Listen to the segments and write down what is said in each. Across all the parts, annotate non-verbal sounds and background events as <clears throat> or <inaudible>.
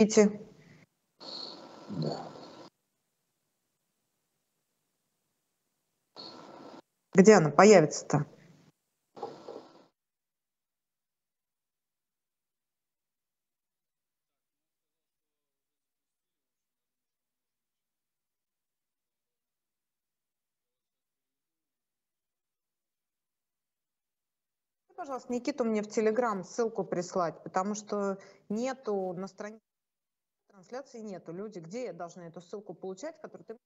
Идите. Да. Где она появится-то? пожалуйста, Никиту мне в Телеграм ссылку прислать, потому что нету на странице трансляции нету. Люди, где я должна эту ссылку получать, которую ты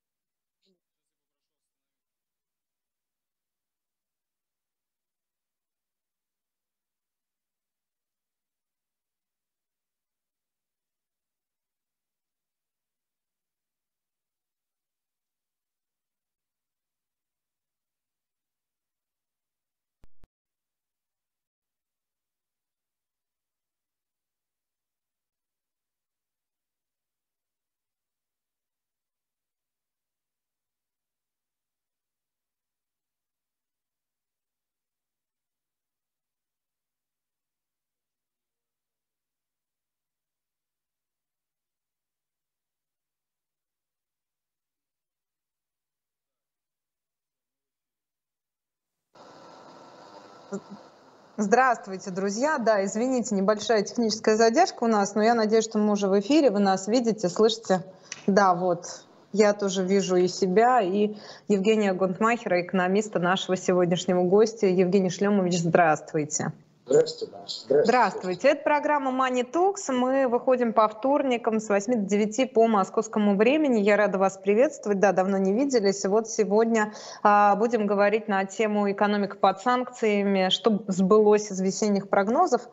Здравствуйте, друзья. Да, извините, небольшая техническая задержка у нас, но я надеюсь, что мы уже в эфире, вы нас видите, слышите. Да, вот, я тоже вижу и себя, и Евгения Гонтмахера, экономиста нашего сегодняшнего гостя. Евгений Шлемович, здравствуйте. Здравствуйте. Здравствуйте. Здравствуйте. Это программа Money Talks. Мы выходим по вторникам с 8 до 9 по московскому времени. Я рада вас приветствовать. Да, давно не виделись. Вот сегодня а, будем говорить на тему экономика под санкциями, что сбылось из весенних прогнозов.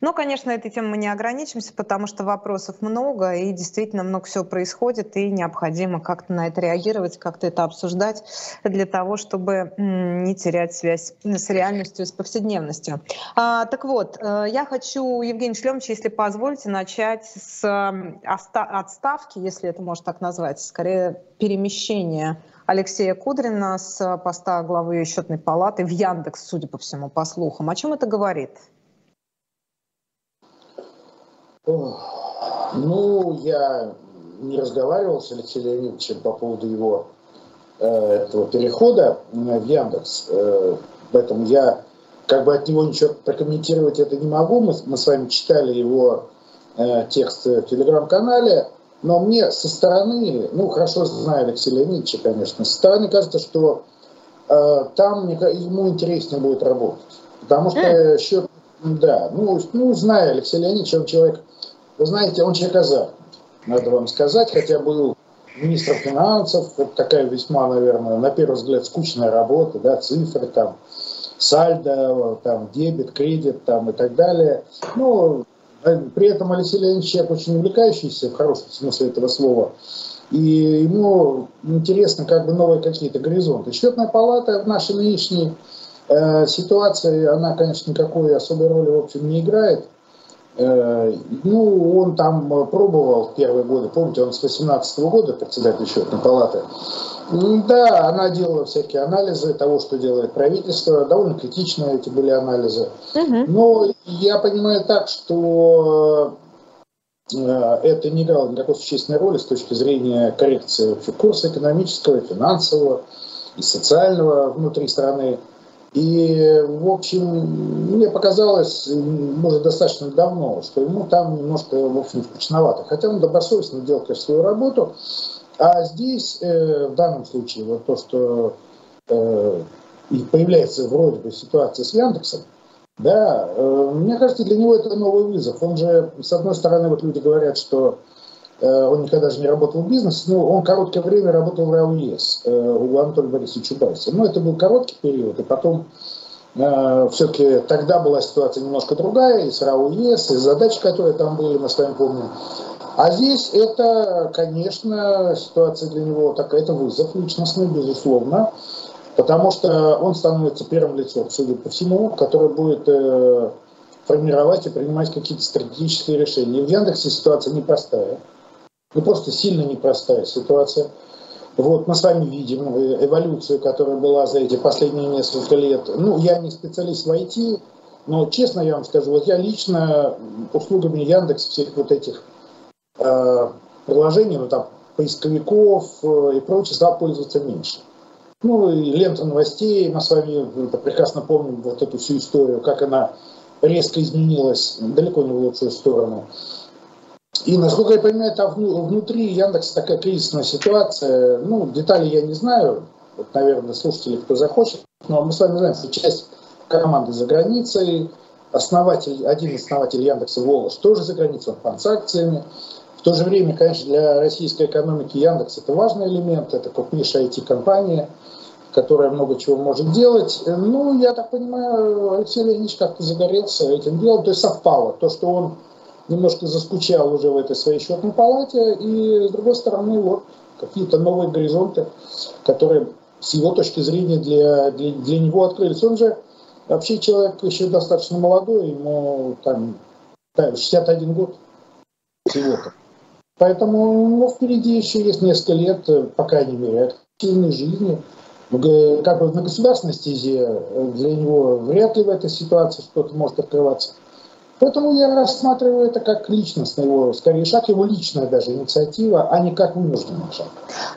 Но, конечно, этой темой мы не ограничимся, потому что вопросов много, и действительно много всего происходит, и необходимо как-то на это реагировать, как-то это обсуждать для того, чтобы не терять связь с реальностью, с повседневностью. А, так вот, э, я хочу, Евгений Шлемович, если позволите, начать с отставки, если это можно так назвать, скорее перемещения Алексея Кудрина с поста главы счетной палаты в Яндекс, судя по всему, по слухам. О чем это говорит? Ну, я не разговаривал с Алексеем Леонидовичем по поводу его э, этого перехода в Яндекс, э, поэтому я как бы от него ничего прокомментировать это не могу. Мы, мы с вами читали его э, текст в телеграм-канале, но мне со стороны, ну хорошо знаю Алексея Леонидовича, конечно, со стороны кажется, что э, там ему интереснее будет работать. Потому что счет, да, ну, ну знаю Алексея Леонидовича, он человек вы знаете, он человек азартный, надо вам сказать, хотя был министром финансов, это такая весьма, наверное, на первый взгляд скучная работа, да, цифры там, сальдо, там, дебет, кредит там и так далее. Э, при этом Алексей Леонидович человек очень увлекающийся, в хорошем смысле этого слова, и ему интересно как бы новые какие-то горизонты. Счетная палата в нашей нынешней э, ситуации, она, конечно, никакой особой роли, в общем, не играет. Э, ну, он там пробовал первые годы, помните, он с 18 -го года председатель счетной палаты. Да, она делала всякие анализы того, что делает правительство, довольно критичные эти были анализы. Но я понимаю так, что э, это не играло никакой существенной роли с точки зрения коррекции курса экономического, финансового и социального внутри страны. И, в общем, мне показалось, может, достаточно давно, что ему там немножко, в общем, скучновато. Хотя он добросовестно делал, конечно, свою работу. А здесь, э, в данном случае, вот то, что э, появляется вроде бы ситуация с Яндексом, да, э, мне кажется, для него это новый вызов. Он же, с одной стороны, вот люди говорят, что он никогда же не работал в бизнесе, но он короткое время работал в РАУЕС э, у Анатолия Борисовича Чубайса. Но это был короткий период, и потом э, все-таки тогда была ситуация немножко другая, и с РАУЕС, и задачи, которые там были, мы с вами помним. А здесь это, конечно, ситуация для него такая, это вызов личностный, безусловно, потому что он становится первым лицом, судя по всему, который будет формировать и принимать какие-то стратегические решения. И в Яндексе ситуация непростая. Ну, просто сильно непростая ситуация. Вот, мы с вами видим эволюцию, которая была за эти последние несколько лет. Ну, я не специалист в IT, но честно я вам скажу, вот я лично услугами Яндекс всех вот этих э, приложений, ну там поисковиков э, и прочее стал пользоваться меньше. Ну и лента новостей, мы с вами прекрасно помним вот эту всю историю, как она резко изменилась далеко не в лучшую сторону. И, насколько я понимаю, там внутри Яндекса такая кризисная ситуация. Ну, детали я не знаю. Вот, наверное, слушатели, кто захочет. Но мы с вами знаем, что часть команды за границей, основатель, один из основателей Яндекса Волос тоже за границей, он транзакциями. В то же время, конечно, для российской экономики Яндекс это важный элемент, это крупнейшая IT-компания, которая много чего может делать. Ну, я так понимаю, Алексей Леонидович как-то загорелся этим делом, то есть совпало. То, что он немножко заскучал уже в этой своей счетной палате, и с другой стороны, вот какие-то новые горизонты, которые с его точки зрения для, для, для него открылись. Он же вообще человек еще достаточно молодой, ему там 61 год всего-то. Поэтому ну, впереди еще есть несколько лет, по крайней мере, активной жизни. Как бы на государственной стезе для него вряд ли в этой ситуации что-то может открываться. Поэтому я рассматриваю это как личностный его, скорее шаг, его личная даже инициатива, а не как вынужденный шаг.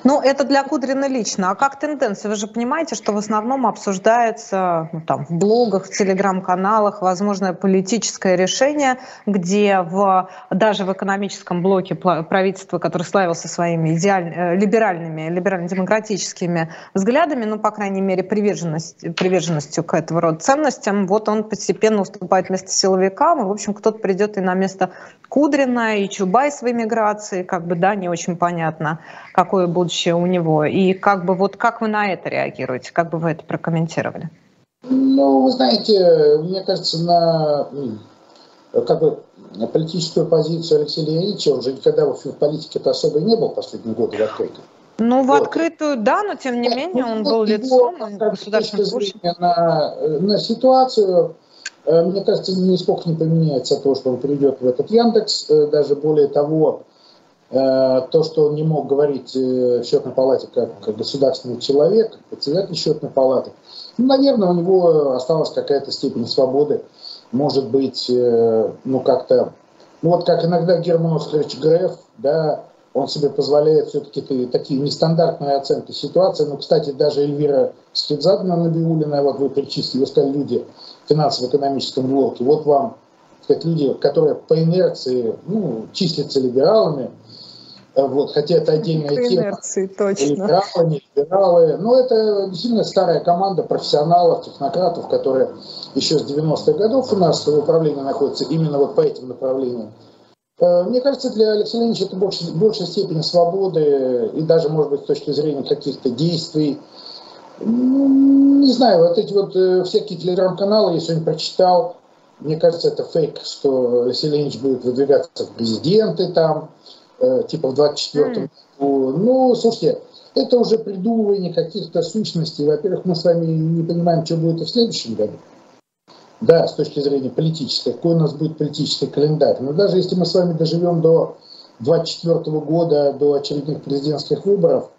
Ну, это для Кудрина лично. А как тенденция? Вы же понимаете, что в основном обсуждается ну, там, в блогах, в телеграм-каналах возможное политическое решение, где в, даже в экономическом блоке правительства, который славился своими идеаль, э, либеральными, либерально-демократическими взглядами, ну, по крайней мере, приверженность, приверженностью к этого рода ценностям, вот он постепенно уступает вместо силовикам, в общем, кто-то придет и на место Кудрина, и Чубайс в эмиграции, как бы, да, не очень понятно, какое будущее у него. И как бы, вот как вы на это реагируете, как бы вы это прокомментировали? Ну, вы знаете, мне кажется, на как бы на политическую позицию Алексея Леонидовича, он же никогда в политике-то особо не был последние годы в открытую. Ну, в вот. открытую, да, но тем не менее он был лицом государственного на, на ситуацию, Э, мне кажется, нисколько не поменяется то, что он придет в этот Яндекс. Э, даже более того, э, то, что он не мог говорить в счетной палате как, государственный человек, председатель счетной палаты, ну, наверное, у него осталась какая-то степень свободы. Может быть, ну как-то, ну вот как иногда Герман Оскарович Греф, да, он себе позволяет все-таки такие нестандартные оценки ситуации. Ну, кстати, даже Эльвира Скидзадна Набиулина, вот вы перечислили, вы сказали, люди финансово-экономическом блоке. Вот вам сказать, люди, которые по инерции ну, числятся либералами, э, вот, хотя это отдельная по тема. Инерции, точно. Либералы, не либералы. Но это действительно старая команда профессионалов, технократов, которые еще с 90-х годов у нас в управлении находятся именно вот по этим направлениям. Э, мне кажется, для Алексея Леонидовича это больше, большей степени свободы и даже, может быть, с точки зрения каких-то действий. Не знаю, вот эти вот э, всякие телеграм-каналы я сегодня прочитал. Мне кажется, это фейк, что Леонидович будет выдвигаться в президенты там, э, типа в 24-м mm. году. Ну, слушайте, это уже придумывание каких-то сущностей. Во-первых, мы с вами не понимаем, что будет и в следующем году да, с точки зрения политической, какой у нас будет политический календарь. Но даже если мы с вами доживем до 2024 года, до очередных президентских выборов,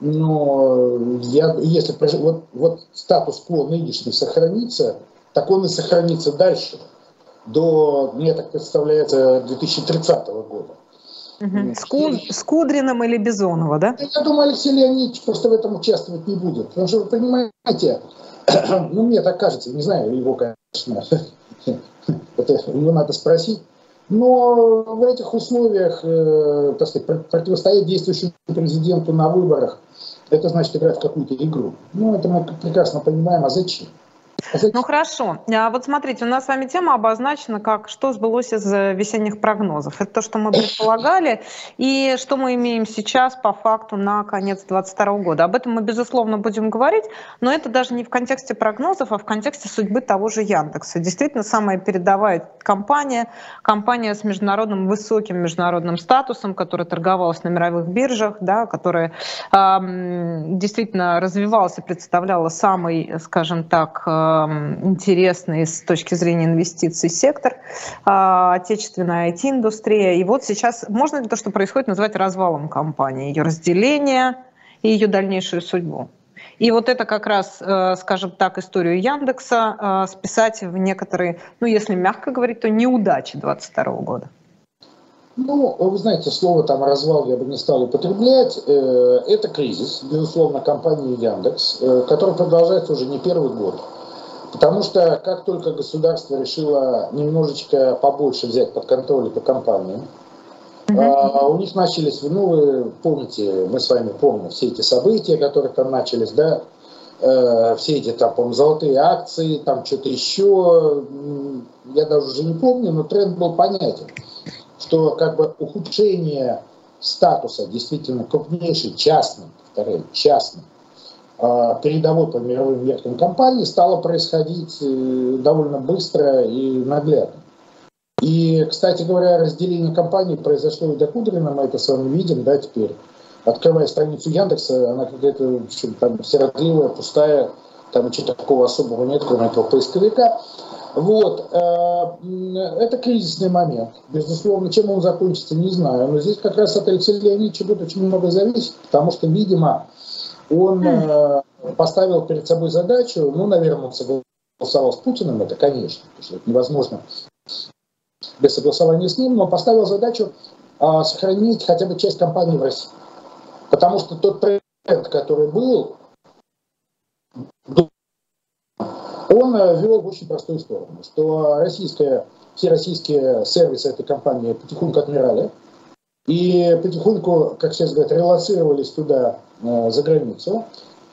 но я, если вот, вот статус-кво нынешний сохранится, так он и сохранится дальше, до, мне так представляется, 2030 года. Угу. С, Ку... с Кудриным или Бизонова, да? Я думаю, Алексей Леонидович просто в этом участвовать не будет. Потому что, вы понимаете, <clears throat> ну, мне так кажется, не знаю его, конечно, <laughs> это его надо спросить, но в этих условиях, э, так сказать, противостоять действующему президенту на выборах, это значит играть в какую-то игру. Ну, это мы прекрасно понимаем, а зачем? Ну хорошо. А вот смотрите, у нас с вами тема обозначена как «Что сбылось из э, весенних прогнозов?». Это то, что мы предполагали, и что мы имеем сейчас по факту на конец 2022 года. Об этом мы, безусловно, будем говорить, но это даже не в контексте прогнозов, а в контексте судьбы того же Яндекса. Действительно, самая передовая компания, компания с международным, высоким международным статусом, которая торговалась на мировых биржах, да, которая э, действительно развивалась и представляла самый, скажем так, э, интересный с точки зрения инвестиций сектор, а, отечественная IT-индустрия. И вот сейчас можно ли то, что происходит, назвать развалом компании, ее разделение и ее дальнейшую судьбу? И вот это как раз, э, скажем так, историю Яндекса э, списать в некоторые, ну если мягко говорить, то неудачи 2022 года. Ну, вы знаете, слово там развал я бы не стал употреблять. Э, это кризис, безусловно, компании Яндекс, который продолжается уже не первый год. Потому что как только государство решило немножечко побольше взять под контроль эту компанию, mm-hmm. у них начались, ну вы помните, мы с вами помним все эти события, которые там начались, да, э, все эти там, по золотые акции, там что-то еще, я даже уже не помню, но тренд был понятен что как бы ухудшение статуса действительно крупнейшей частной, повторяю, частной, а, передовой по мировым верхним компании стало происходить э, довольно быстро и наглядно. И, кстати говоря, разделение компаний произошло и до Кудрина, мы это с вами видим, да, теперь. Открывая страницу Яндекса, она какая-то там сиротливая, пустая, там ничего такого особого нет, кроме этого поисковика. Вот. Э, это кризисный момент. Безусловно, чем он закончится, не знаю. Но здесь как раз от Алексея Леонидовича будет очень много зависеть, потому что, видимо, он э, поставил перед собой задачу, ну, наверное, он согласовал с Путиным, это, конечно, потому что это невозможно без согласования с ним, но поставил задачу а, сохранить хотя бы часть компании в России. Потому что тот тренд, который был, он э, вел в очень простую сторону, что российская, все российские сервисы этой компании потихоньку отмирали, и потихоньку, как сейчас говорят, релацировались туда, за границу.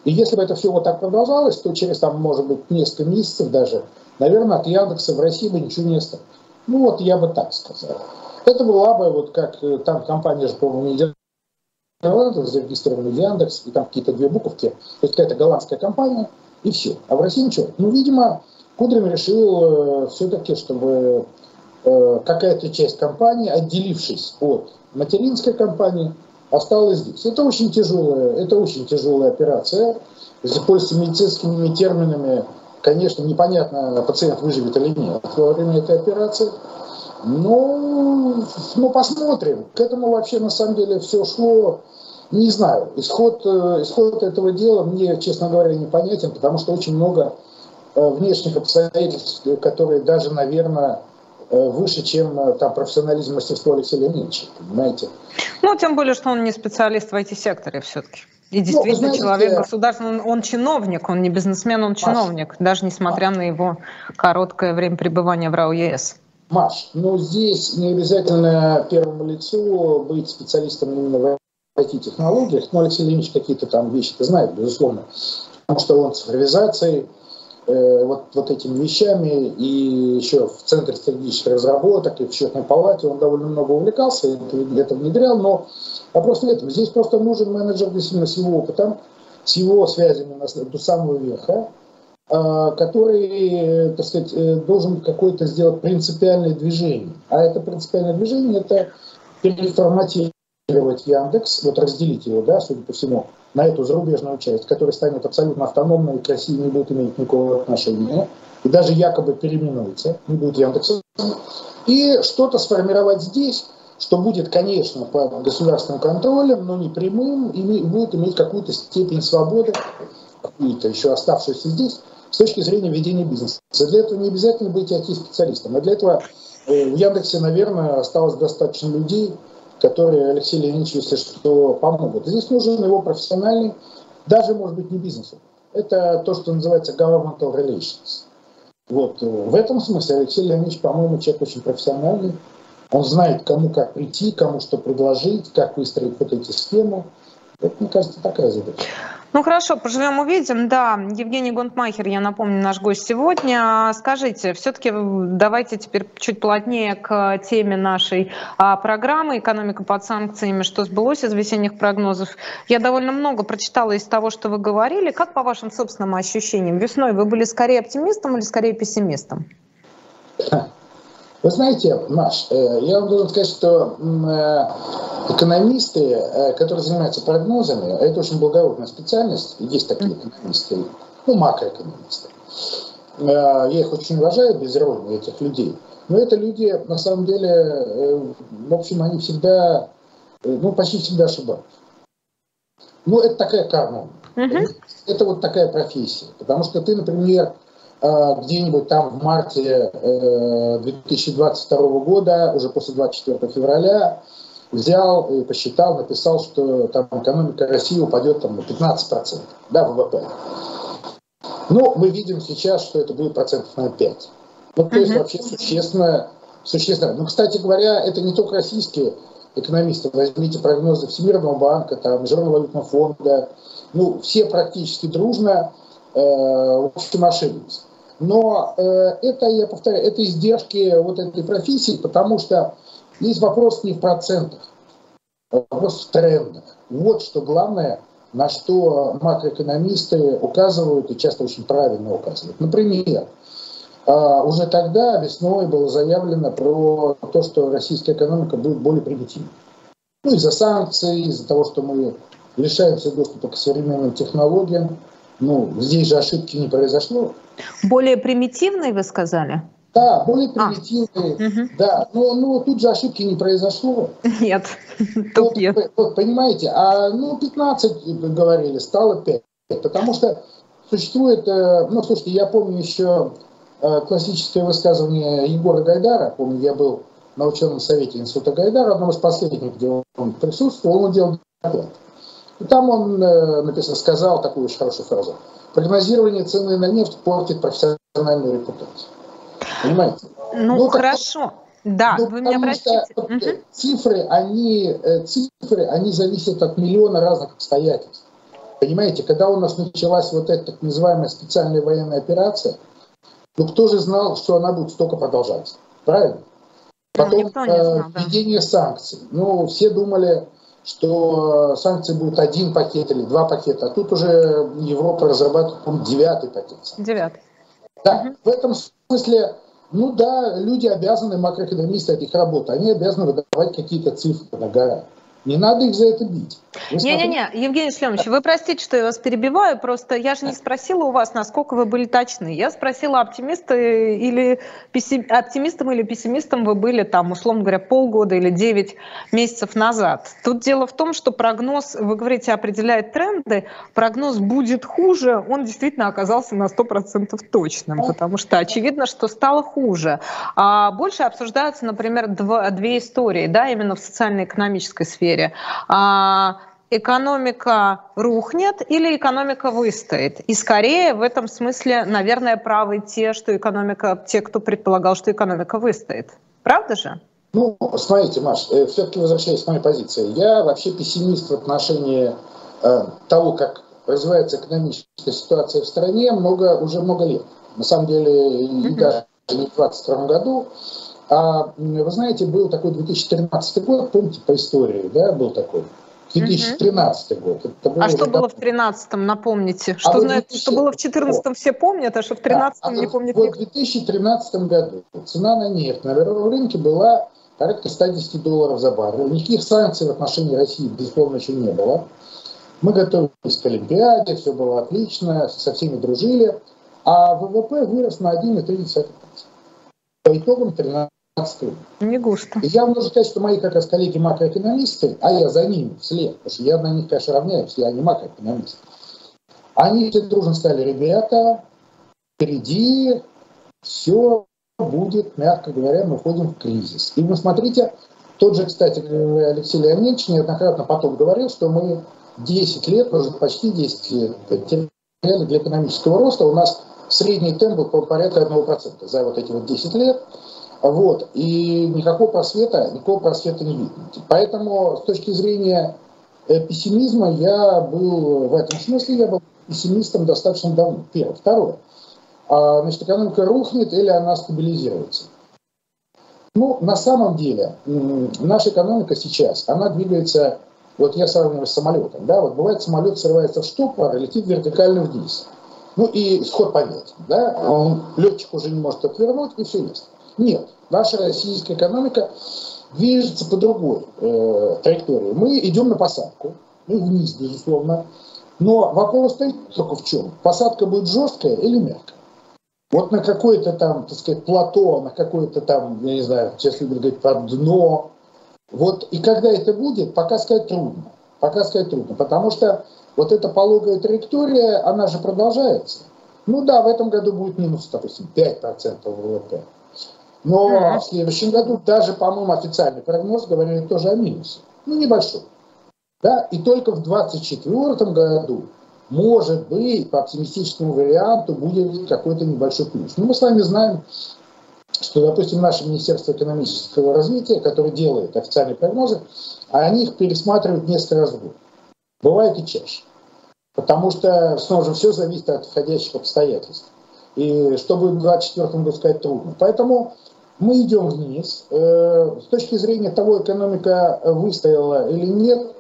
И если бы это все вот так продолжалось, то через, там, может быть, несколько месяцев даже, наверное, от Яндекса в России бы ничего не осталось. Ну вот я бы так сказал. Это была бы, вот как э, там компания же, по-моему, не зарегистрирована Яндекс, и там какие-то две буковки, то есть какая-то голландская компания – и все. А в России ничего. Ну, видимо, Кудрин решил э, все-таки, чтобы э, какая-то часть компании, отделившись от материнской компании, осталась здесь. Это очень тяжелая, это очень тяжелая операция. Если пользуясь медицинскими терминами, конечно, непонятно, пациент выживет или нет во время этой операции. Но, ну, посмотрим. К этому вообще на самом деле все шло не знаю, исход, э, исход этого дела мне, честно говоря, непонятен, потому что очень много э, внешних обстоятельств, которые даже, наверное, выше, чем там профессионализм мастерства Алексея Леонидовича, понимаете? Ну, тем более, что он не специалист в IT-секторе все-таки. И ну, действительно, ну, знаете, человек государственный, он, он чиновник, он не бизнесмен, он чиновник, Маш, даже несмотря Маш. на его короткое время пребывания в РАО ЕС. Маш, ну здесь не обязательно первому лицу быть специалистом именно в IT-технологиях, но Алексей Леонидович какие-то там вещи-то знает, безусловно, потому что он цифровизацией, э, вот, вот этими вещами, и еще в Центре стратегических разработок, и в счетной палате он довольно много увлекался, это, это внедрял, но вопрос в этом. Здесь просто нужен менеджер действительно с его опытом, с его связями до самого верха, а, который, так сказать, э, должен какое-то сделать принципиальное движение. А это принципиальное движение – это переформатировать Яндекс, вот разделить его, да, судя по всему, на эту зарубежную часть, которая станет абсолютно автономной к России не будет иметь никакого отношения, и даже якобы переименуется, не будет Яндекса, и что-то сформировать здесь, что будет, конечно, под государственным контролем, но не прямым, и будет иметь какую-то степень свободы, какую-то еще оставшуюся здесь, с точки зрения ведения бизнеса. Для этого не обязательно быть IT-специалистом, а для этого э, в Яндексе, наверное, осталось достаточно людей, которые Алексей Леонидович, если что, помогут. Здесь нужен его профессиональный, даже, может быть, не бизнес. Это то, что называется governmental relations. Вот. Э, в этом смысле Алексей Леонидович, по-моему, человек очень профессиональный. Он знает, кому как прийти, кому что предложить, как выстроить вот эти схемы. Это, мне кажется, такая задача. Ну хорошо, поживем увидим. Да, Евгений Гонтмахер, я напомню, наш гость сегодня. Скажите, все-таки давайте теперь чуть плотнее к теме нашей а, программы «Экономика под санкциями. Что сбылось из весенних прогнозов». Я довольно много прочитала из того, что вы говорили. Как по вашим собственным ощущениям? Весной вы были скорее оптимистом или скорее пессимистом? <laughs> Вы знаете, Маш, э, я вам должен сказать, что э, экономисты, э, которые занимаются прогнозами, а это очень благородная специальность, есть такие экономисты, ну, макроэкономисты. Я их очень уважаю, без иронии этих людей. Но это люди, на самом деле, в общем, они всегда, ну, почти всегда ошибаются. Ну, это такая карма. Uh-huh. Это вот такая профессия. Потому что ты, например, где-нибудь там в марте 2022 года, уже после 24 февраля, взял и посчитал, написал, что там экономика России упадет там, на 15%, да, ВВП. Ну, мы видим сейчас, что это будет процентов на 5. Ну, то есть вообще существенно, существенно. Ну, кстати говоря, это не только российские экономисты. Возьмите прогнозы Всемирного банка, там, Международного валютного фонда. Ну, все практически дружно э, в общем ошиблись. Но э, это, я повторяю, это издержки вот этой профессии, потому что Здесь вопрос не в процентах, а вопрос в трендах. Вот что главное, на что макроэкономисты указывают и часто очень правильно указывают. Например, а, уже тогда весной было заявлено про то, что российская экономика будет более примитивной. Ну, из-за санкций, из-за того, что мы лишаемся доступа к современным технологиям. Ну, здесь же ошибки не произошло. Более примитивной, вы сказали? Да, более а. примитивные. А, угу. Да, но, но тут же ошибки не произошло. Нет, тут вот, <laughs> нет. Вот, понимаете, а ну 15 говорили, стало 5. Потому что существует, э, ну слушайте, я помню еще э, классическое высказывание Егора Гайдара, помню, я был на ученом совете института Гайдара, одном из последних, где он присутствовал, он делал доклад. Там он э, написал, сказал такую очень хорошую фразу. Прогнозирование цены на нефть портит профессиональную репутацию. Понимаете? Ну, ну хорошо. Да, ну, вы меня простите. Что, угу. цифры, они, э, цифры, они зависят от миллиона разных обстоятельств. Понимаете, когда у нас началась вот эта так называемая специальная военная операция, ну кто же знал, что она будет столько продолжаться? Правильно? Ну, Потом ну, знал, да. введение санкций. Ну, все думали, что санкции будут один пакет или два пакета, а тут уже Европа разрабатывает девятый пакет. Девятый. Да, угу. в этом смысле ну да, люди обязаны, макроэкономисты, это их работа, они обязаны выдавать какие-то цифры на гора. Не надо их за это бить. Не-не-не, Евгений Шлемович, вы простите, что я вас перебиваю, просто я же не спросила у вас, насколько вы были точны. Я спросила, оптимисты или пессим... оптимистом или пессимистом вы были там, условно говоря, полгода или 9 месяцев назад. Тут дело в том, что прогноз, вы говорите, определяет тренды, прогноз будет хуже, он действительно оказался на 100% точным, потому что очевидно, что стало хуже. А больше обсуждаются, например, два, две истории, да, именно в социально-экономической сфере. А, экономика рухнет или экономика выстоит. И скорее в этом смысле, наверное, правы те, что экономика, те, кто предполагал, что экономика выстоит. Правда же? Ну, смотрите, Маш, э, все-таки возвращаясь к моей позиции, я вообще пессимист в отношении э, того, как развивается экономическая ситуация в стране много, уже много лет. На самом деле, и даже не в 2022 году. А вы знаете, был такой 2013 год, помните, по истории, да, был такой. 2013 год. а что было в 2013, напомните? Что, а знает, 2000... что было в 2014 все помнят, а что в 2013 да, а не помнят Вот в 2013 году цена на нефть на мировом рынке была порядка 110 долларов за баррель. Никаких санкций в отношении России, безусловно, еще не было. Мы готовились к Олимпиаде, все было отлично, со всеми дружили. А ВВП вырос на 1,3%. По итогам 13 не густо. И я могу сказать, что мои как раз коллеги макроэкономисты, а я за ними вслед, потому что я на них, конечно, равняюсь, я не макроэкономист, они все дружно сказали, ребята, впереди все будет, мягко говоря, мы входим в кризис. И вы смотрите, тот же, кстати, Алексей Леонидович неоднократно потом говорил, что мы 10 лет, уже почти 10 лет теряли для экономического роста. У нас средний темп был порядка 1% за вот эти вот 10 лет. Вот. И никакого просвета, никакого просвета не видно. Поэтому с точки зрения э, пессимизма я был в этом смысле я был пессимистом достаточно давно. Первое. Второе. А, значит, экономика рухнет или она стабилизируется. Ну, на самом деле, наша экономика сейчас, она двигается, вот я сравниваю с самолетом, да, вот бывает самолет срывается в штопор и летит вертикально вниз. Ну и сход понятен, да, он, летчик уже не может отвернуть, и все есть. Нет, наша российская экономика движется по другой э, траектории. Мы идем на посадку, ну, вниз, безусловно. Но вопрос стоит только в чем? Посадка будет жесткая или мягкая? Вот на какое-то там, так сказать, плато, на какое-то там, я не знаю, любят говорить про дно. Вот и когда это будет, пока сказать трудно. Пока сказать трудно, потому что вот эта пологая траектория, она же продолжается. Ну да, в этом году будет минус, допустим, 5% ВВП. Но mm-hmm. в следующем году даже, по-моему, официальный прогноз говорили тоже о минусе. Ну, небольшой. Да? И только в 2024 году, может быть, по оптимистическому варианту будет какой-то небольшой плюс. Ну, мы с вами знаем, что, допустим, наше Министерство экономического развития, которое делает официальные прогнозы, они их пересматривают несколько раз в год. Бывает и чаще. Потому что, снова же, все зависит от входящих обстоятельств. И что будет в 2024 году сказать трудно. Поэтому мы идем вниз. Э, с точки зрения того, экономика выстояла или нет,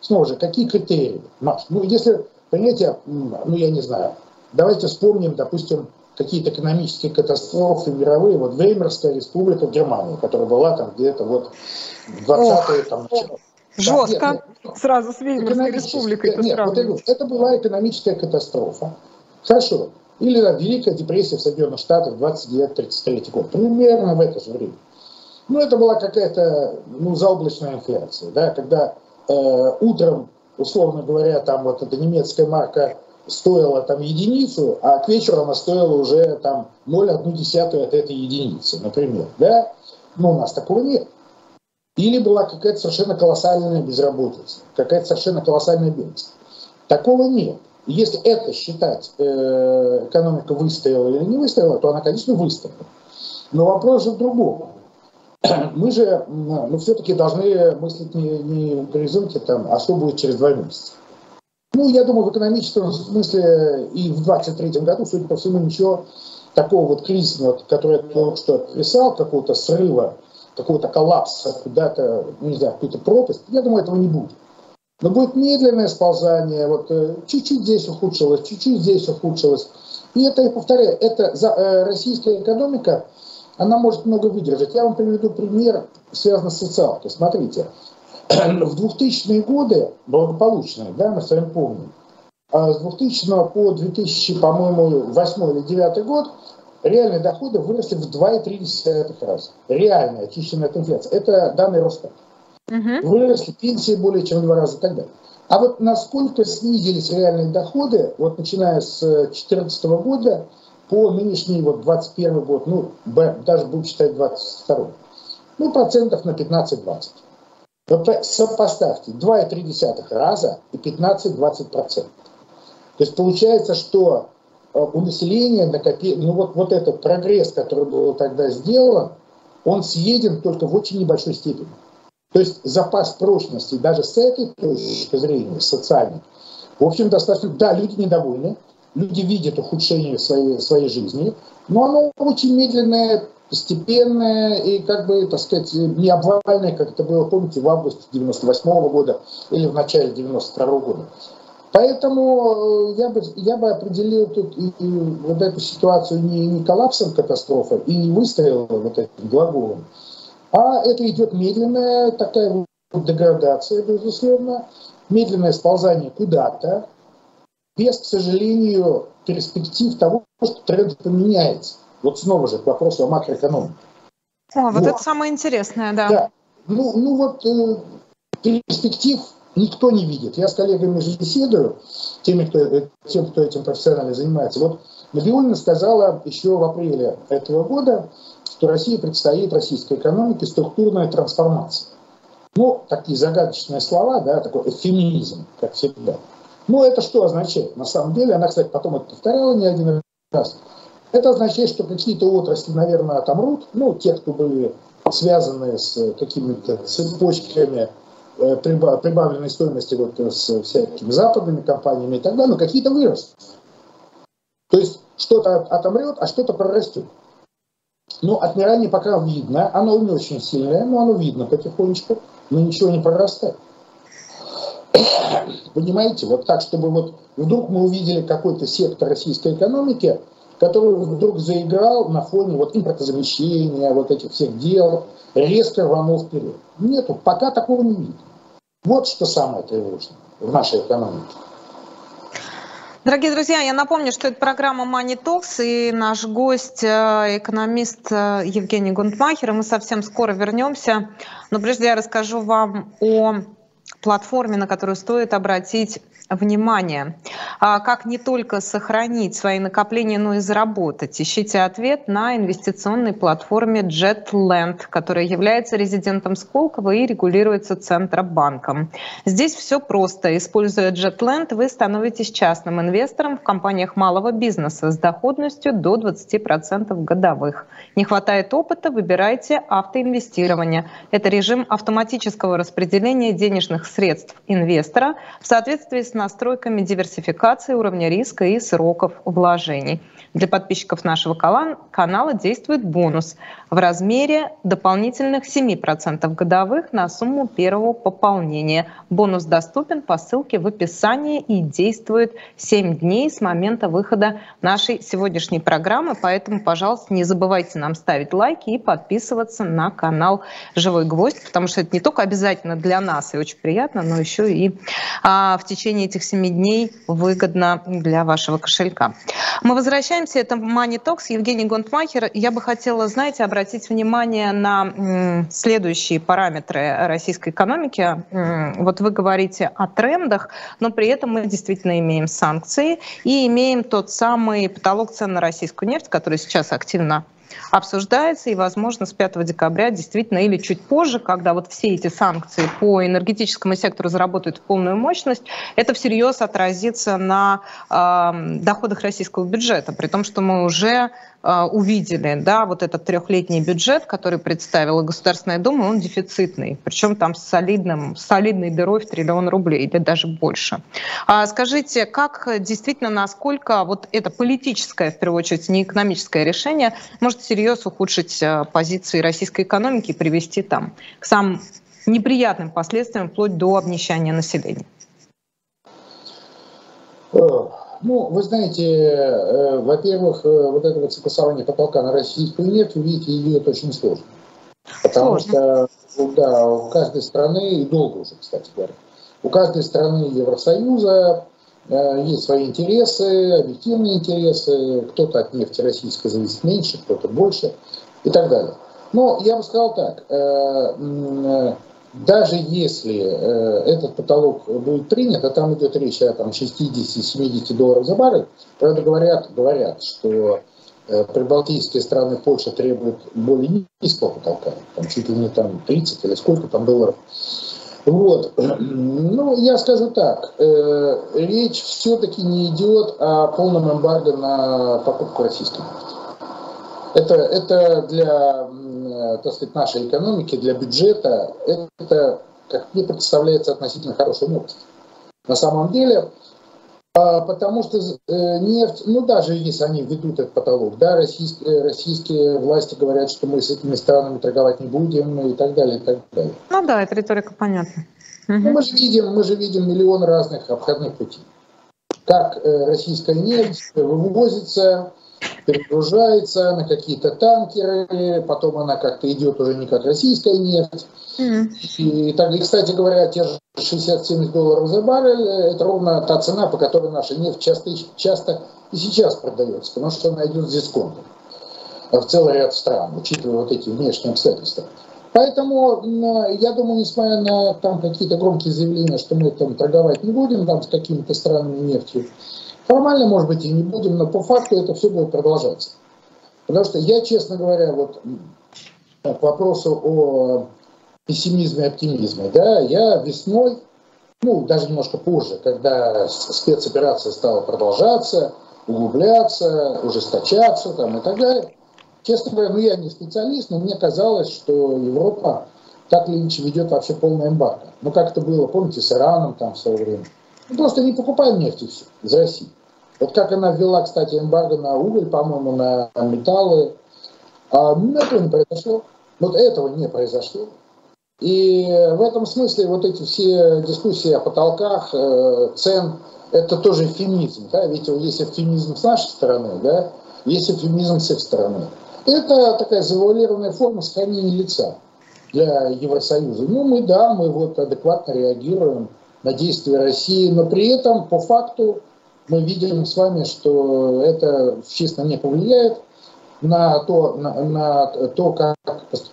снова же, какие критерии? Маш, ну, если, понимаете, ну, я не знаю, давайте вспомним, допустим, какие-то экономические катастрофы мировые. Вот Веймарская республика в Германии, которая была там где-то вот 20-е, там, начало. Жестко. Нет, нет. Сразу с Веймарской республикой нет, это, это была экономическая катастрофа. Хорошо. Или да, Великая депрессия в Соединенных Штатах 29-33 год. Примерно в это же время. Ну, это была какая-то ну, заоблачная инфляция, да, когда э, утром, условно говоря, там вот эта немецкая марка стоила там единицу, а к вечеру она стоила уже там 0,1 от этой единицы, например, да? Но у нас такого нет. Или была какая-то совершенно колоссальная безработица, какая-то совершенно колоссальная бедность. Такого нет. Если это считать, э, экономика выстояла или не выстояла, то она, конечно, выстояла. Но вопрос же в другом. <clears throat> Мы же ну, все-таки должны мыслить не, не в горизонте, там, а что будет через два месяца. Ну, я думаю, в экономическом смысле и в 2023 году, судя по всему, ничего такого вот кризисного, который я только что описал, какого-то срыва, какого-то коллапса куда-то, не знаю, какую-то пропасть, я думаю, этого не будет. Но будет медленное сползание, вот э, чуть-чуть здесь ухудшилось, чуть-чуть здесь ухудшилось. И это, я повторяю, это за, э, российская экономика, она может много выдержать. Я вам приведу пример, связанный с социалкой. Смотрите, <clears throat> в 2000-е годы, благополучные, да, мы с вами помним, а с 2000 по 2000, по-моему, 8 или 9 год реальные доходы выросли в 2,3 раза. Реальная, очищенная от инфляции. Это данные Росстата. Угу. Выросли пенсии более чем в два раза и так далее. А вот насколько снизились реальные доходы, вот начиная с 2014 года по нынешний вот 21 год, ну, даже будем считать 22 ну, процентов на 15-20. Вот сопоставьте 2,3 раза и 15-20 процентов. То есть получается, что э, у населения накопи... ну вот, вот этот прогресс, который был тогда сделан, он съеден только в очень небольшой степени. То есть запас прочности даже с этой точки зрения, социальной, в общем, достаточно, да, люди недовольны, люди видят ухудшение своей, своей жизни, но оно очень медленное, постепенное и, как бы, так сказать, не обвальное, как это было, помните, в августе 98 -го года или в начале 92 -го года. Поэтому э, я бы, я бы определил тут и, и вот эту ситуацию не, не коллапсом катастрофы и не выстрелом вот этим глаголом, а это идет медленная такая вот деградация, безусловно, медленное сползание куда-то, без, к сожалению, перспектив того, что тренд поменяется. Вот снова же к вопросу о макроэкономике. О, вот, вот это самое интересное, да. Да. Ну, ну вот э, перспектив никто не видит. Я с коллегами же беседую, теми, кто, э, тем, кто этим профессионально занимается. Вот Набиулина сказала еще в апреле этого года, что России предстоит, российской экономике, структурная трансформация. Ну, такие загадочные слова, да, такой эфемизм, как всегда. Ну, это что означает? На самом деле, она, кстати, потом это повторяла не один раз. Это означает, что какие-то отрасли, наверное, отомрут. Ну, те, кто были связаны с какими-то цепочками прибавленной стоимости вот с всякими западными компаниями и так далее, но какие-то вырастут. То есть что-то отомрет, а что-то прорастет. Ну, отмирание пока видно, оно не очень сильное, но оно видно потихонечку, но ничего не прорастает. Понимаете, вот так, чтобы вот вдруг мы увидели какой-то сектор российской экономики, который вдруг заиграл на фоне вот импортозамещения, вот этих всех дел, резко рванул вперед. Нету, пока такого не видно. Вот что самое тревожное в нашей экономике. Дорогие друзья, я напомню, что это программа Money Talks и наш гость, э, экономист э, Евгений Гунтмахер. И мы совсем скоро вернемся. Но прежде я расскажу вам о платформе, на которую стоит обратить внимание. А как не только сохранить свои накопления, но и заработать? Ищите ответ на инвестиционной платформе JetLand, которая является резидентом Сколково и регулируется Центробанком. Здесь все просто. Используя JetLand, вы становитесь частным инвестором в компаниях малого бизнеса с доходностью до 20% годовых. Не хватает опыта, выбирайте автоинвестирование. Это режим автоматического распределения денежных средств инвестора в соответствии с настройками диверсификации уровня риска и сроков вложений. Для подписчиков нашего канала действует бонус в размере дополнительных 7% годовых на сумму первого пополнения. Бонус доступен по ссылке в описании и действует 7 дней с момента выхода нашей сегодняшней программы. Поэтому, пожалуйста, не забывайте нам ставить лайки и подписываться на канал «Живой гвоздь», потому что это не только обязательно для нас и очень приятно, но еще и а, в течение этих 7 дней выгодно для вашего кошелька. Мы возвращаемся. Это Money Talks. Евгений Гонтмахер. Я бы хотела, знаете, обратить внимание на следующие параметры российской экономики. Вот вы говорите о трендах, но при этом мы действительно имеем санкции и имеем тот самый потолок цен на российскую нефть, который сейчас активно обсуждается, и, возможно, с 5 декабря действительно или чуть позже, когда вот все эти санкции по энергетическому сектору заработают в полную мощность, это всерьез отразится на э, доходах российского бюджета, при том, что мы уже увидели, да, вот этот трехлетний бюджет, который представила Государственная Дума, он дефицитный, причем там с солидным, солидной дырой в триллион рублей или даже больше. А скажите, как действительно, насколько вот это политическое, в первую очередь, не экономическое решение может серьезно ухудшить а, позиции российской экономики и привести там к самым неприятным последствиям, вплоть до обнищания населения? Ну, вы знаете, э, во-первых, э, вот это вот согласование потолка на российскую нефть, видите, идет очень сложно. Потому сложно. что, да, у каждой страны, и долго уже, кстати говоря, у каждой страны Евросоюза э, есть свои интересы, объективные интересы, кто-то от нефти российской зависит меньше, кто-то больше и так далее. Но я бы сказал так, э, э, даже если э, этот потолок будет принят, а там идет речь о там, 60-70 долларов за баррель, правда говорят, говорят что э, прибалтийские страны Польша требуют более низкого потолка, там чуть ли не там 30 или сколько там долларов. Вот. <clears throat> Ну, я скажу так, э, речь все-таки не идет о полном эмбарго на покупку российской нефти. Это, это для Э, так сказать, нашей экономики, для бюджета, это, как мне представляется, относительно хорошая новость. На самом деле, а, потому что э, нефть, ну даже если они ведут этот потолок, да, российские, российские власти говорят, что мы с этими странами торговать не будем и так далее, и так далее. Ну да, эта риторика понятна. Ну, мы же видим, мы же видим миллион разных обходных путей. Как э, российская нефть вывозится, перегружается на какие-то танкеры, потом она как-то идет уже не как российская нефть. Mm. И, и, кстати говоря, те же 60-70 долларов за баррель, это ровно та цена, по которой наша нефть часто, часто и сейчас продается, потому что она идет с дисконтом в целый ряд стран, учитывая вот эти внешние обстоятельства. Поэтому я думаю, несмотря на там какие-то громкие заявления, что мы там торговать не будем там с какими-то странами нефтью, Формально, может быть, и не будем, но по факту это все будет продолжаться. Потому что я, честно говоря, вот к вопросу о пессимизме и оптимизме, да, я весной, ну, даже немножко позже, когда спецоперация стала продолжаться, углубляться, ужесточаться там, и так далее, честно говоря, ну, я не специалист, но мне казалось, что Европа так или иначе ведет вообще полное эмбарго. Ну, как это было, помните, с Ираном там в свое время. Мы просто не покупаем нефть все из России. Вот как она ввела, кстати, эмбарго на уголь, по-моему, на металлы. А этого не произошло. Вот этого не произошло. И в этом смысле вот эти все дискуссии о потолках, э, цен, это тоже эвфемизм. Да? Ведь есть эвфемизм с нашей стороны, да? есть эвфемизм с их стороны. Это такая завуалированная форма сохранения лица для Евросоюза. Ну, мы, да, мы вот адекватно реагируем на действия России, но при этом по факту мы видим с вами, что это, честно, не повлияет. на то, на, на то, как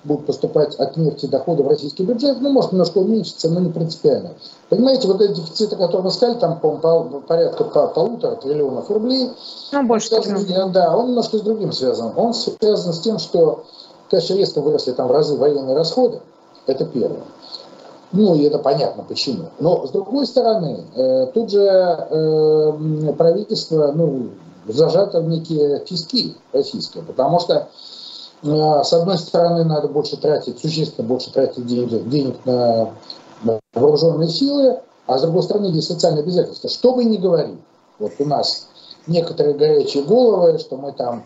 будут поступать от нефти доходы в российский бюджет, ну, может немножко уменьшиться, но не принципиально. Понимаете, вот эти дефициты, которые вы сказали, там, по порядка по, полутора триллионов рублей, ну, больше связан, да, он немножко с другим связан. Он связан с тем, что, конечно, резко выросли там в разы военные расходы, это первое. Ну, и это понятно почему. Но, с другой стороны, э, тут же э, правительство, ну, зажато в некие тиски российские, потому что э, с одной стороны надо больше тратить, существенно больше тратить денег, денег на, вооруженные силы, а с другой стороны есть социальные обязательства. Что бы ни говорили, вот у нас некоторые горячие головы, что мы там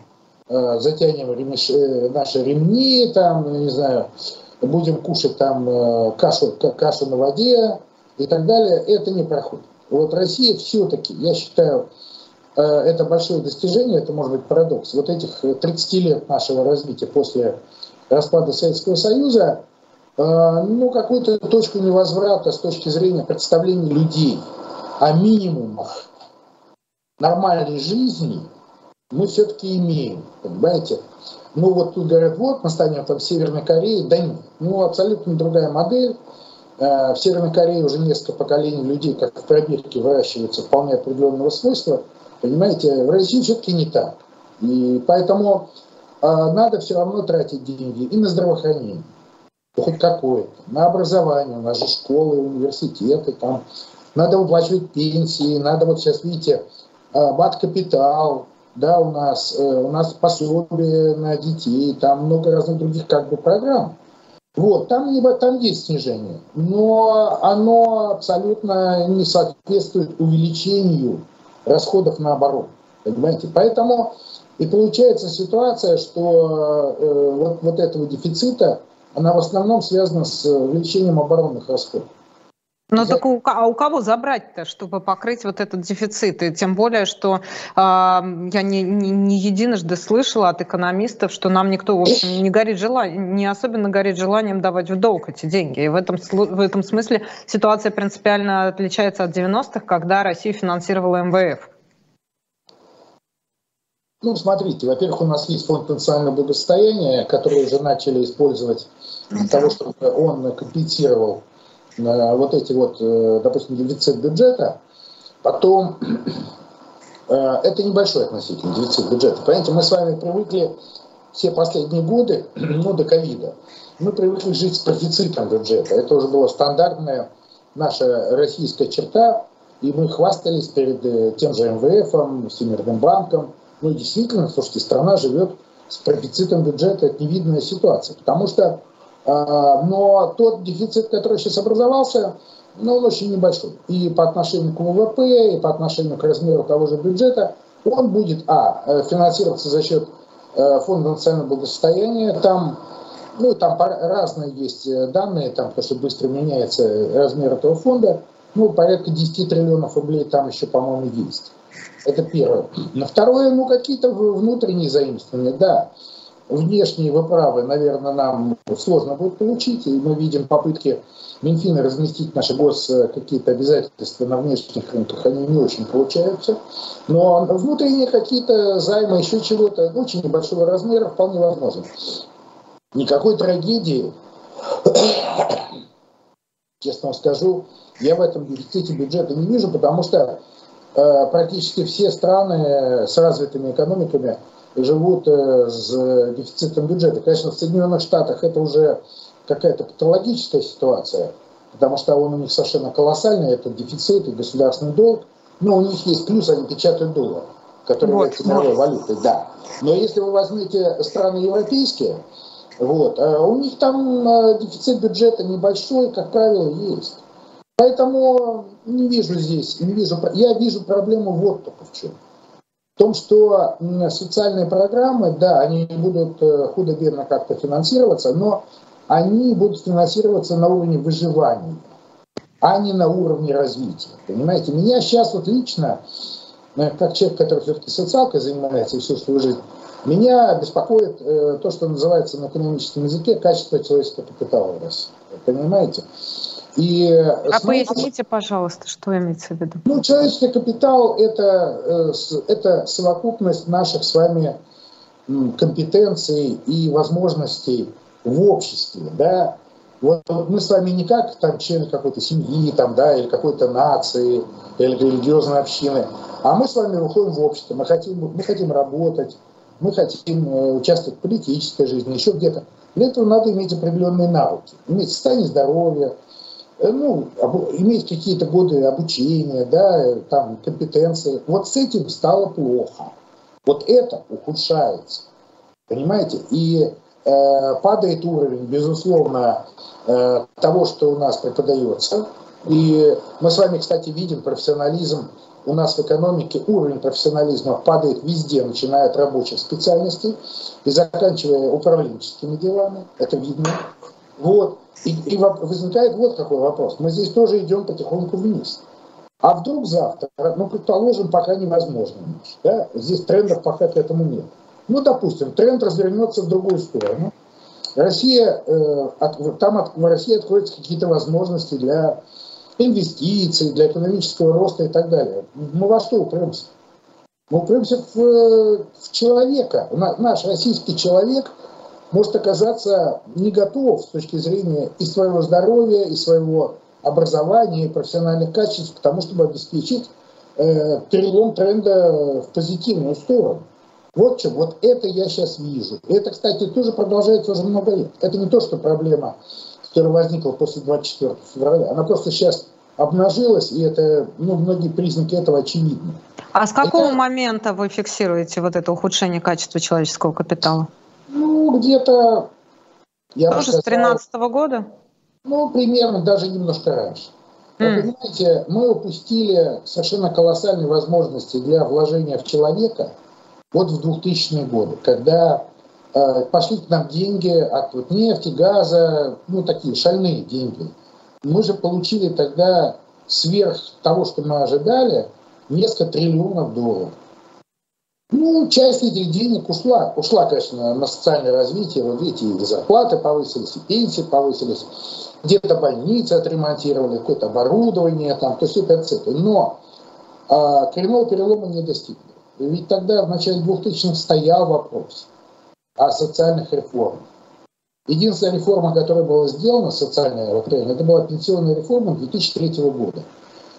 затянем ремеш, наши ремни, там, не знаю, будем кушать там э, кашу, кашу на воде и так далее, это не проходит. Вот Россия все-таки, я считаю, Э, это большое достижение, это может быть парадокс. Вот этих 30 лет нашего развития после распада Советского Союза, э, ну, какую-то точку невозврата с точки зрения представления людей о минимумах нормальной жизни мы все-таки имеем, понимаете? Ну вот тут говорят, вот мы станем там Северной Кореей, да нет, ну абсолютно другая модель. Э, в Северной Корее уже несколько поколений людей, как в пробирке, выращиваются вполне определенного свойства – Понимаете, в России все-таки не так. И поэтому э, надо все равно тратить деньги и на здравоохранение, хоть какое-то, на образование, у нас же школы, университеты, там. Надо выплачивать пенсии, надо вот сейчас, видите, э, мат-капитал, да, у нас, э, у нас пособие на детей, там много разных других как бы программ. Вот, там, не, там есть снижение, но оно абсолютно не соответствует увеличению расходов на оборону. Понимаете? Поэтому и получается ситуация, что э, вот, вот этого дефицита, она в основном связана с увеличением оборонных расходов. Ну так у, а у кого забрать-то, чтобы покрыть вот этот дефицит? И тем более, что э, я не, не, не единожды слышала от экономистов, что нам никто, в общем, не горит желанием, не особенно горит желанием давать в долг эти деньги. И в этом, в этом смысле ситуация принципиально отличается от 90-х, когда Россия финансировала МВФ. Ну, смотрите, во-первых, у нас есть фонд национального благосостояния, который уже начали использовать для того, чтобы он компенсировал вот эти вот, э, допустим, дефицит бюджета, потом <clears throat> э, это небольшой относительно дефицит бюджета. Понимаете, мы с вами привыкли все последние годы, <clears throat> ну, до ковида, мы привыкли жить с профицитом бюджета. Это уже была стандартная наша российская черта, и мы хвастались перед э, тем же МВФ, Всемирным банком. Ну, действительно, слушайте, страна живет с профицитом бюджета, это невидная ситуация. Потому что но тот дефицит, который сейчас образовался, ну, он очень небольшой. И по отношению к ВВП, и по отношению к размеру того же бюджета, он будет, а, э, финансироваться за счет э, Фонда национального благосостояния, там, ну, там разные есть э, данные, там, потому что быстро меняется размер этого фонда, ну, порядка 10 триллионов рублей там еще, по-моему, есть. Это первое. На второе, ну, какие-то внутренние заимствования, да внешние вы правы, наверное, нам сложно будет получить, и мы видим попытки Минфина разместить наши гос какие-то обязательства на внешних рынках, они не очень получаются. Но внутренние какие-то займы, еще чего-то, очень небольшого размера, вполне возможно. Никакой трагедии, <coughs> честно вам скажу, я в этом дефиците бюджета не вижу, потому что э, практически все страны с развитыми экономиками живут э, с дефицитом бюджета. Конечно, в Соединенных Штатах это уже какая-то патологическая ситуация, потому что он у них совершенно колоссальный, это дефицит и государственный долг. Но у них есть плюс, они печатают доллар, который вот, является мировой валютой, да. Но если вы возьмете страны европейские, вот, э, у них там э, дефицит бюджета небольшой, как правило, есть. Поэтому не вижу здесь, не вижу, я вижу проблему вот только в чем. В том, что социальные программы, да, они будут э, худо-бедно как-то финансироваться, но они будут финансироваться на уровне выживания, а не на уровне развития. Понимаете, меня сейчас вот лично, э, как человек, который все-таки социалкой занимается всю свою жизнь, меня беспокоит э, то, что называется на экономическом языке качество человеческого капитала в России. Понимаете? И, а смотрите, поясните, пожалуйста, что имеется в виду? Ну, человеческий капитал это, э, это совокупность наших с вами компетенций и возможностей в обществе, да, вот мы с вами не как там члены какой-то семьи, там, да, или какой-то нации, или религиозной общины, а мы с вами выходим в общество, мы хотим, мы хотим работать, мы хотим э, участвовать в политической жизни, еще где-то. Для этого надо иметь определенные навыки, иметь состояние здоровья, э, ну, иметь какие-то годы обучения, да, там, компетенции. Вот с этим стало плохо. Вот это ухудшается. Понимаете? И э, падает уровень, безусловно, э, того, что у нас преподается. И мы с вами, кстати, видим профессионализм у нас в экономике, уровень профессионализма падает везде, начиная от рабочих специальностей и заканчивая управленческими делами. Это видно. Вот. И, и возникает вот какой вопрос. Мы здесь тоже идем потихоньку вниз. А вдруг завтра, ну, предположим, пока невозможно. Да? Здесь трендов пока к этому нет. Ну, допустим, тренд развернется в другую сторону. Россия, э, от, там от, в России откроются какие-то возможности для инвестиций, для экономического роста и так далее. Мы во что упремся? Мы упремся в, в человека. Наш российский человек может оказаться не готов с точки зрения и своего здоровья, и своего образования, и профессиональных качеств к тому, чтобы обеспечить э, перелом тренда в позитивную сторону. Вот что, вот это я сейчас вижу. Это, кстати, тоже продолжается уже много лет. Это не то, что проблема, которая возникла после 24 февраля. Она просто сейчас обнажилась, и это, ну, многие признаки этого очевидны. А с какого это, момента вы фиксируете вот это ухудшение качества человеческого капитала? Ну, где-то... Я Тоже сказал, с 13 -го года? Ну, примерно, даже немножко раньше. Mm. Вы понимаете, мы упустили совершенно колоссальные возможности для вложения в человека – вот в 2000-е годы, когда э, пошли к нам деньги от вот, нефти, газа, ну такие шальные деньги. Мы же получили тогда сверх того, что мы ожидали, несколько триллионов долларов. Ну, часть этих денег ушла. Ушла, конечно, на социальное развитие. Вот видите, и зарплаты повысились, и пенсии повысились. Где-то больницы отремонтировали, какое-то оборудование там, то есть это цепи. Но а, коренного перелома не достигли. Ведь тогда, в начале 2000-х, стоял вопрос о социальных реформах. Единственная реформа, которая была сделана, социальная, вот, это была пенсионная реформа 2003 года.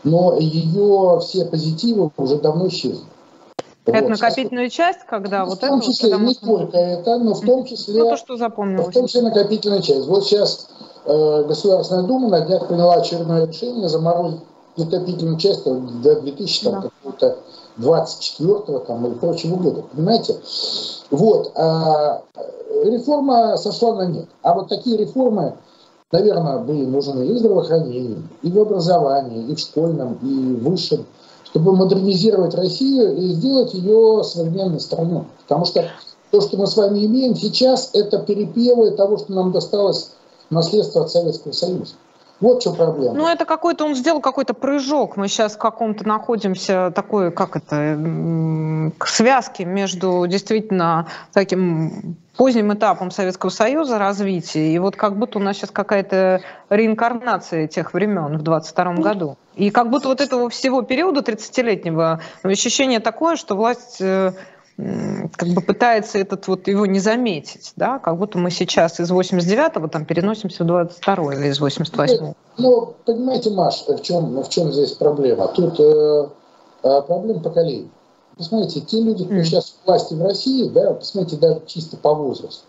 Но ее все позитивы уже давно исчезли. Это вот. накопительная часть, когда ну, вот это... В том числе, вот, не только это, но в том числе... Ну, то, что запомнилось. В том числе накопительная часть. Вот сейчас э, Государственная Дума на днях приняла очередное решение заморозить накопительную часть до 2000 да. какого-то 24 там, или прочего года, понимаете? Вот. А реформа сошла на нет. А вот такие реформы, наверное, были нужны и в здравоохранении, и в образовании, и в школьном, и в высшем, чтобы модернизировать Россию и сделать ее современной страной. Потому что то, что мы с вами имеем сейчас, это перепевы того, что нам досталось наследство от Советского Союза. Вот что проблема. Ну, это какой-то, он сделал какой-то прыжок. Мы сейчас в каком-то находимся такой, как это, к связке между действительно таким поздним этапом Советского Союза развития, и вот как будто у нас сейчас какая-то реинкарнация тех времен в 22 году. И как будто вот этого всего периода 30-летнего ощущение такое, что власть э, как бы пытается этот вот его не заметить, да, как будто мы сейчас из 89-го там переносимся в 22 или из 88-го. Ну, понимаете, Маш, в чем, в чем здесь проблема? Тут э, э проблема поколений. Посмотрите, те люди, кто mm. сейчас в власти в России, да, посмотрите, даже чисто по возрасту,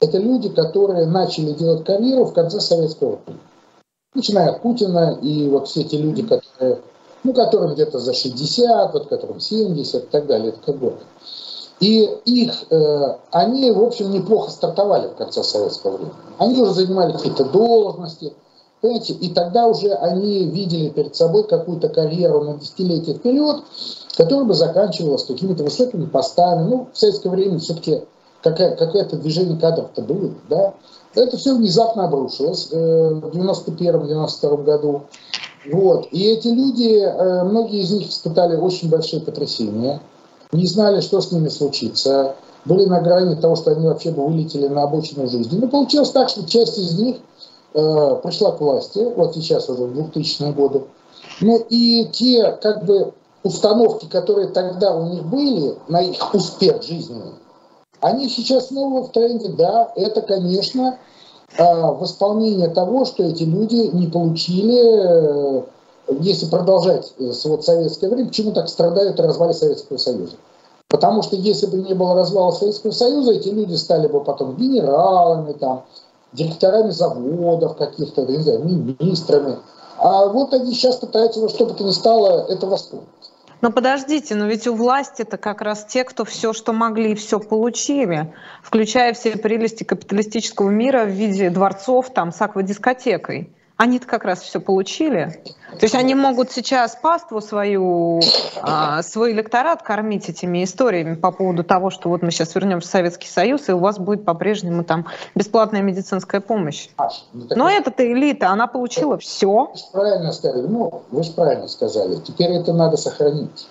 это люди, которые начали делать карьеру в конце советского времени. Начиная от Путина и вот все эти люди, которые ну, которым где-то за 60, вот которым 70 и так далее, это как год. И их, э, они, в общем, неплохо стартовали в конце советского времени. Они уже занимали какие-то должности, понимаете, и тогда уже они видели перед собой какую-то карьеру на десятилетие вперед, которая бы заканчивалась какими-то высокими постами. Ну, в советское время все-таки какое- какое-то движение кадров-то было, да. Это все внезапно обрушилось э, в 91-92 году. Вот. И эти люди, э, многие из них испытали очень большие потрясения, не знали, что с ними случится, были на грани того, что они вообще бы вылетели на обочину жизни. Но получилось так, что часть из них э, пришла к власти, вот сейчас уже в 2000-е годы. Ну и те как бы установки, которые тогда у них были на их успех жизненный, Они сейчас снова в тренде, да, это, конечно, а, восполнение того, что эти люди не получили, э, если продолжать э, вот советское время, почему так страдают развале Советского Союза. Потому что если бы не было развала Советского Союза, эти люди стали бы потом генералами, там, директорами заводов каких-то, не знаю, министрами. А вот они сейчас пытаются во что бы то ни стало это восполнить. Но подождите, но ведь у власти это как раз те, кто все, что могли, все получили, включая все прелести капиталистического мира в виде дворцов там с аквадискотекой. Они-то как раз все получили. То есть они могут сейчас паству свою, а, свой электорат кормить этими историями по поводу того, что вот мы сейчас вернемся в Советский Союз, и у вас будет по-прежнему там бесплатная медицинская помощь. Ну, Но эта-то элита, она получила все. Вы правильно сказали. Ну, вы же правильно сказали. Теперь это надо сохранить.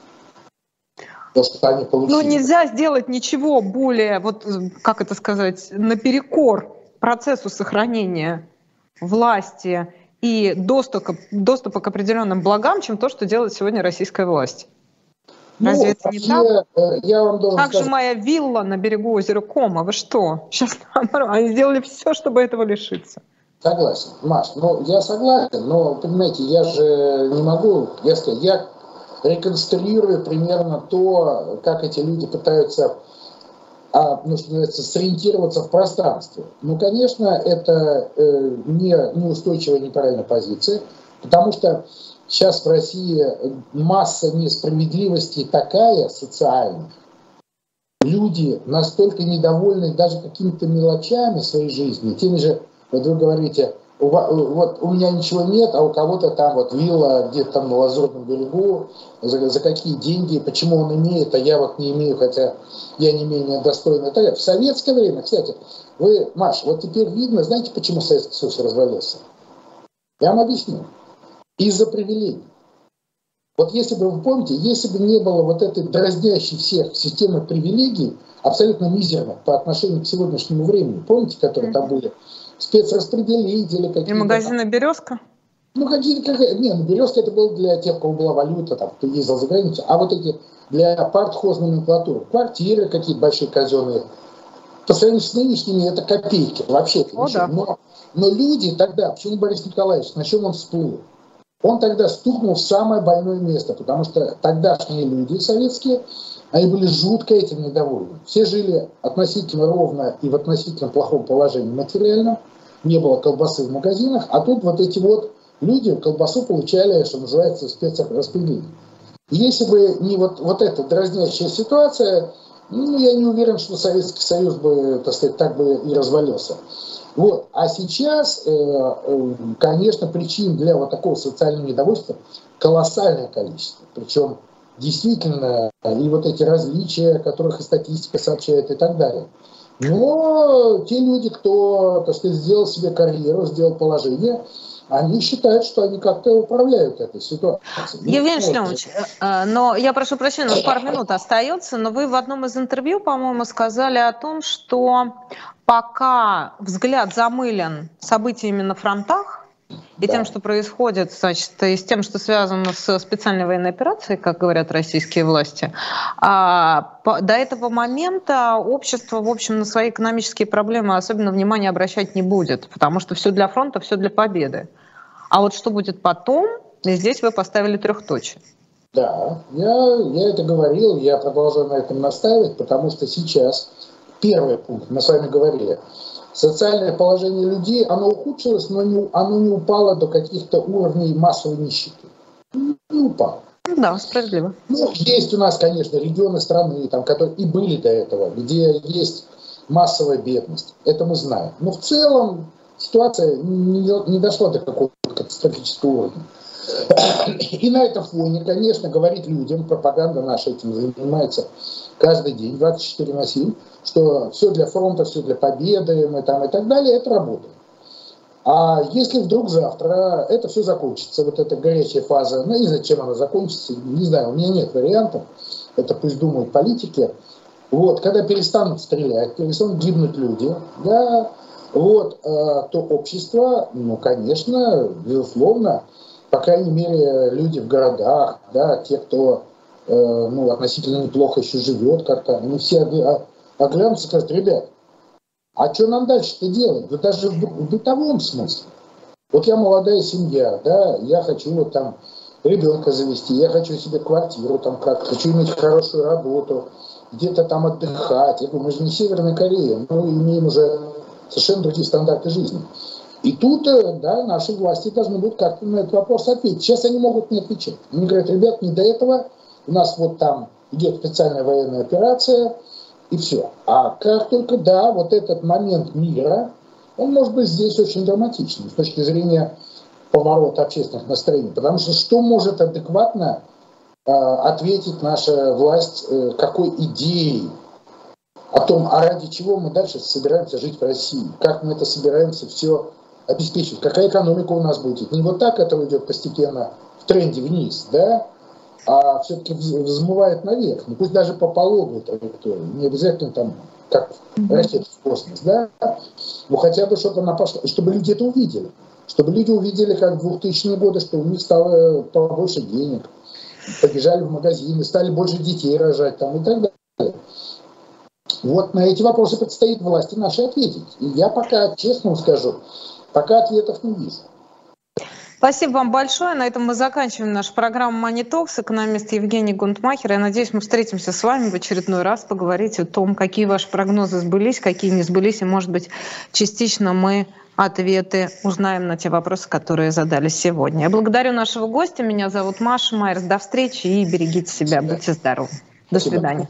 То, что они получили. Ну, нельзя сделать ничего более, вот как это сказать, наперекор процессу сохранения власти и доступа, доступа к определенным благам, чем то, что делает сегодня российская власть. Ну, Разве это не так? Э, я вам должен как сказать... же моя вилла на берегу озера Кома? Вы что? Сейчас они сделали все, чтобы этого лишиться. Согласен, Маш, ну я согласен, но понимаете, я же не могу, я я реконструирую примерно то, как эти люди пытаются а, ну, что называется, сориентироваться в пространстве. Ну, конечно, это э, не, неустойчивая, неправильная позиция, потому что сейчас в России масса несправедливости такая социальная, люди настолько недовольны даже какими-то мелочами своей жизни, теми же, вот вы говорите, вот у меня ничего нет, а у кого-то там вот вилла где-то там на Лазурном берегу, за, за какие деньги, почему он имеет, а я вот не имею, хотя я не менее достойный. В советское время, кстати, вы, Маш, вот теперь видно, знаете, почему Советский Союз развалился? Я вам объясню. Из-за привилегий. Вот если бы вы помните, если бы не было вот этой дразнящей всех системы привилегий, абсолютно мизерных по отношению к сегодняшнему времени, помните, которые там были, спецраспределители какие-то. И магазины «Березка»? Ну, какие как, не, ну, «Березка» это было для тех, у кого была валюта, там, кто ездил за границу, а вот эти для партхоз номенклатуры, квартиры какие-то большие казенные, по сравнению с нынешними это копейки, вообще это О, да. но, но люди тогда, почему Борис Николаевич, на чем он всплыл? Он тогда стукнул в самое больное место, потому что тогдашние люди советские, они были жутко этим недовольны. Все жили относительно ровно и в относительно плохом положении материально. Не было колбасы в магазинах, а тут вот эти вот люди колбасу получали, что называется, спецраспределение. Если бы не вот, вот эта дразнящая ситуация, ну, я не уверен, что Советский Союз бы, так сказать, так бы и развалился. Вот. А сейчас, э, э, конечно, причин для вот такого социального недовольства колоссальное количество. Причем действительно и вот эти различия, о которых и статистика сообщает и так далее. Но те люди, кто, так сказать, сделал себе карьеру, сделал положение, они считают, что они как-то управляют этой ситуацией. Евгений Шлемович, э, но я прошу прощения, у нас пару минут остается, но вы в одном из интервью, по-моему, сказали о том, что пока взгляд замылен событиями на фронтах, и да. тем, что происходит, значит, и с тем, что связано с специальной военной операцией, как говорят российские власти, а, по, до этого момента общество, в общем, на свои экономические проблемы особенно внимания обращать не будет, потому что все для фронта, все для победы. А вот что будет потом, здесь вы поставили трехточие. Да, я, я это говорил, я продолжаю на этом настаивать, потому что сейчас первый пункт, мы с вами говорили, социальное положение людей, оно ухудшилось, но не, оно не упало до каких-то уровней массовой нищеты. Не упало. Да, справедливо. Ну, есть у нас, конечно, регионы страны, там, которые и были до этого, где есть массовая бедность. Это мы знаем. Но в целом ситуация не, не дошла до какого-то катастрофического уровня. И на этом фоне, конечно, говорить людям, пропаганда наша этим занимается каждый день, 24 на 7, что все для фронта, все для победы мы там и так далее, это работает. А если вдруг завтра это все закончится, вот эта горячая фаза, ну и зачем она закончится, не знаю, у меня нет вариантов, это пусть думают политики. Вот, когда перестанут стрелять, перестанут гибнуть люди, да, вот, э, то общество, ну, конечно, безусловно, по крайней мере, люди в городах, да, те, кто э, ну, относительно неплохо еще живет как-то, они все оглянутся и скажут, ребят, а что нам дальше-то делать? Да даже в, бытовом смысле. Вот я молодая семья, да, я хочу вот там ребенка завести, я хочу себе квартиру там как хочу иметь хорошую работу, где-то там отдыхать. Я говорю, мы же не Северная Корея, мы имеем уже совершенно другие стандарты жизни. И тут, э, да, наши власти должны будут как-то на этот вопрос ответить. Сейчас они могут не отвечать. Они говорят, ребят, не до этого, у нас вот там идет специальная военная операция, и все. А как только, да, вот этот момент мира, он может быть здесь очень драматичным с точки зрения поворота общественных настроений. Потому что что может адекватно э, ответить наша власть, э, какой идеей о том, а ради чего мы дальше собираемся жить в России, как мы это собираемся все обеспечивать, какая экономика у нас будет. Не вот так это идет постепенно в тренде вниз, да, а все-таки взмывает наверх. Ну пусть даже по пологой траектории, не обязательно там как ракета в космос, да, ну хотя бы, чтобы она пошла, чтобы люди это увидели чтобы люди увидели, как в 2000-е годы, что у них стало побольше денег, побежали в магазины, стали больше детей рожать там и так далее. Вот на эти вопросы предстоит власти наши ответить. И я пока, честно скажу, пока ответов не вижу. Спасибо вам большое. На этом мы заканчиваем нашу программу Money Talks. Экономист Евгений Гунтмахер. Я надеюсь, мы встретимся с вами в очередной раз, поговорить о том, какие ваши прогнозы сбылись, какие не сбылись, и, может быть, частично мы ответы узнаем на те вопросы, которые задали сегодня. Я благодарю нашего гостя. Меня зовут Маша Майерс. До встречи и берегите себя. Будьте здоровы. До свидания.